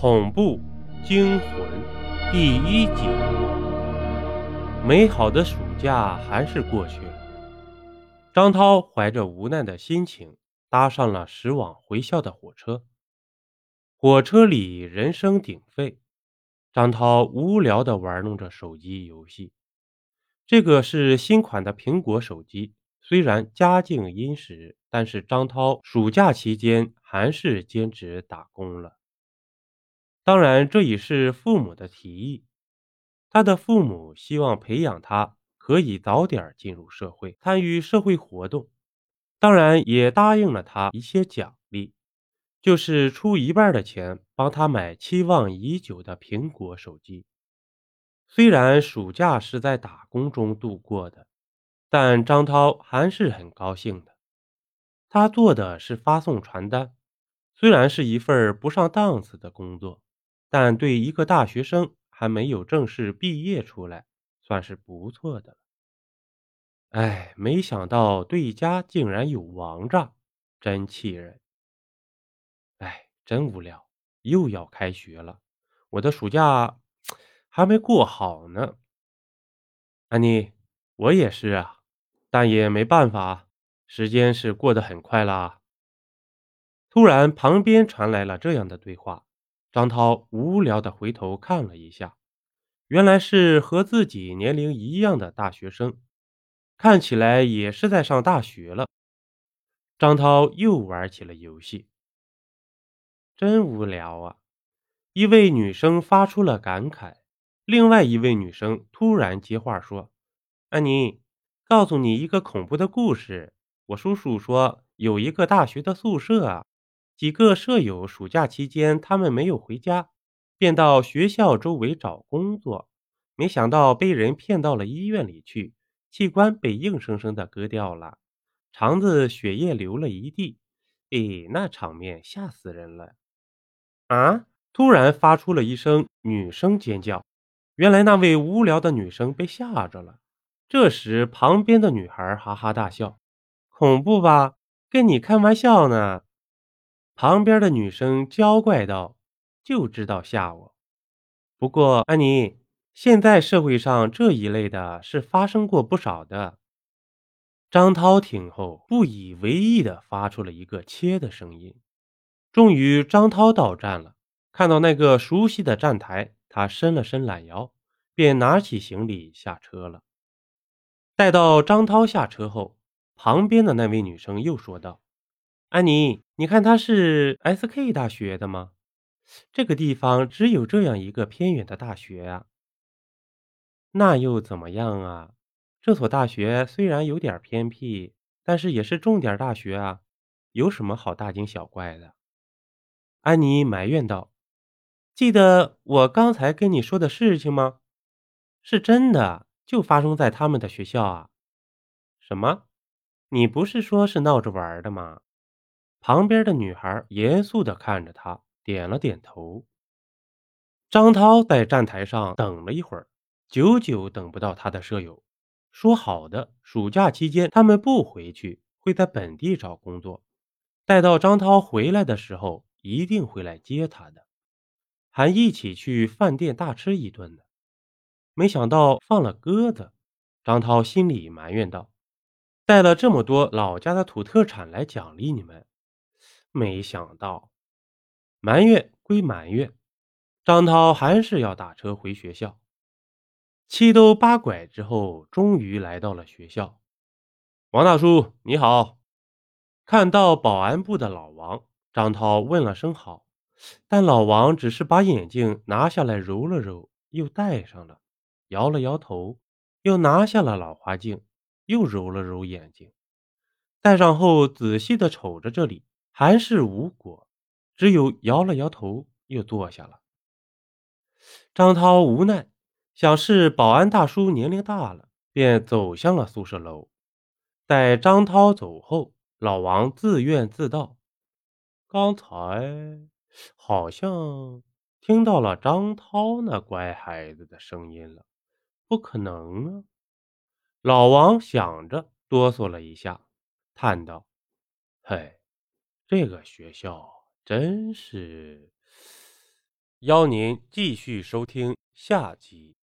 恐怖惊魂第一集。美好的暑假还是过去了。张涛怀着无奈的心情，搭上了驶往回校的火车。火车里人声鼎沸，张涛无聊地玩弄着手机游戏。这个是新款的苹果手机，虽然家境殷实，但是张涛暑假期间还是兼职打工了。当然，这也是父母的提议。他的父母希望培养他可以早点进入社会，参与社会活动。当然，也答应了他一些奖励，就是出一半的钱帮他买期望已久的苹果手机。虽然暑假是在打工中度过的，但张涛还是很高兴的。他做的是发送传单，虽然是一份不上档次的工作。但对一个大学生还没有正式毕业出来，算是不错的了。哎，没想到对家竟然有王炸，真气人！哎，真无聊，又要开学了，我的暑假还没过好呢。安妮，我也是啊，但也没办法，时间是过得很快啦。突然，旁边传来了这样的对话。张涛无聊的回头看了一下，原来是和自己年龄一样的大学生，看起来也是在上大学了。张涛又玩起了游戏，真无聊啊！一位女生发出了感慨，另外一位女生突然接话说：“安妮，告诉你一个恐怖的故事。我叔叔说，有一个大学的宿舍啊。”几个舍友暑假期间，他们没有回家，便到学校周围找工作，没想到被人骗到了医院里去，器官被硬生生的割掉了，肠子血液流了一地，哎，那场面吓死人了！啊！突然发出了一声女生尖叫，原来那位无聊的女生被吓着了。这时，旁边的女孩哈哈大笑：“恐怖吧？跟你开玩笑呢。”旁边的女生娇怪道：“就知道吓我。不过，安妮，现在社会上这一类的是发生过不少的。”张涛听后不以为意的发出了一个切的声音。终于，张涛到站了，看到那个熟悉的站台，他伸了伸懒腰，便拿起行李下车了。待到张涛下车后，旁边的那位女生又说道。安妮，你看他是 S.K 大学的吗？这个地方只有这样一个偏远的大学啊。那又怎么样啊？这所大学虽然有点偏僻，但是也是重点大学啊。有什么好大惊小怪的？安妮埋怨道：“记得我刚才跟你说的事情吗？是真的，就发生在他们的学校啊。什么？你不是说是闹着玩的吗？”旁边的女孩严肃地看着他，点了点头。张涛在站台上等了一会儿，久久等不到他的舍友。说好的，暑假期间他们不回去，会在本地找工作。待到张涛回来的时候，一定会来接他的，还一起去饭店大吃一顿呢。没想到放了鸽子，张涛心里埋怨道：“带了这么多老家的土特产来奖励你们。”没想到，埋怨归埋怨，张涛还是要打车回学校。七兜八拐之后，终于来到了学校。王大叔，你好！看到保安部的老王，张涛问了声好，但老王只是把眼镜拿下来揉了揉，又戴上了，摇了摇头，又拿下了老花镜，又揉了揉眼睛，戴上后仔细的瞅着这里。还是无果，只有摇了摇头，又坐下了。张涛无奈，想是保安大叔年龄大了，便走向了宿舍楼。待张涛走后，老王自怨自道：“刚才好像听到了张涛那乖孩子的声音了，不可能啊！”老王想着，哆嗦了一下，叹道：“嘿。”这个学校真是 邀您继续收听下集。